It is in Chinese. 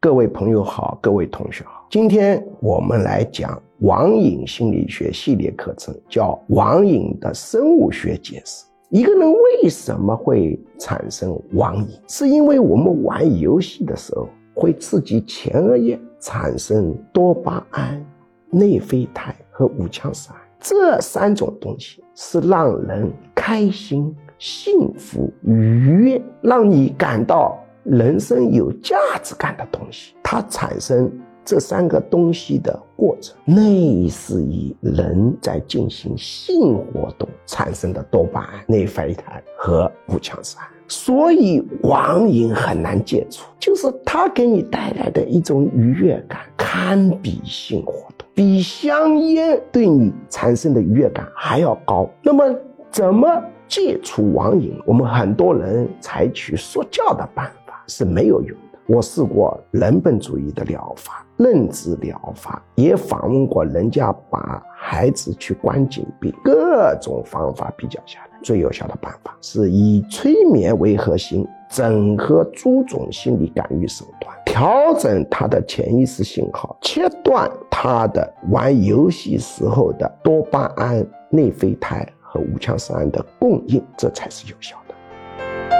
各位朋友好，各位同学好。今天我们来讲网瘾心理学系列课程，叫网瘾的生物学解释。一个人为什么会产生网瘾？是因为我们玩游戏的时候会刺激前额叶产生多巴胺、内啡肽和五羟色胺，这三种东西是让人开心、幸福、愉悦，让你感到。人生有价值感的东西，它产生这三个东西的过程，类似于人在进行性活动产生的多巴胺、内啡肽和五羟色胺。所以网瘾很难戒除，就是它给你带来的一种愉悦感，堪比性活动，比香烟对你产生的愉悦感还要高。那么，怎么戒除网瘾？我们很多人采取说教的办法。是没有用的。我试过人本主义的疗法、认知疗法，也访问过人家把孩子去关紧闭，各种方法比较下来，最有效的办法是以催眠为核心，整合诸种心理干预手段，调整他的潜意识信号，切断他的玩游戏时候的多巴胺、内啡肽和五羟色胺的供应，这才是有效的。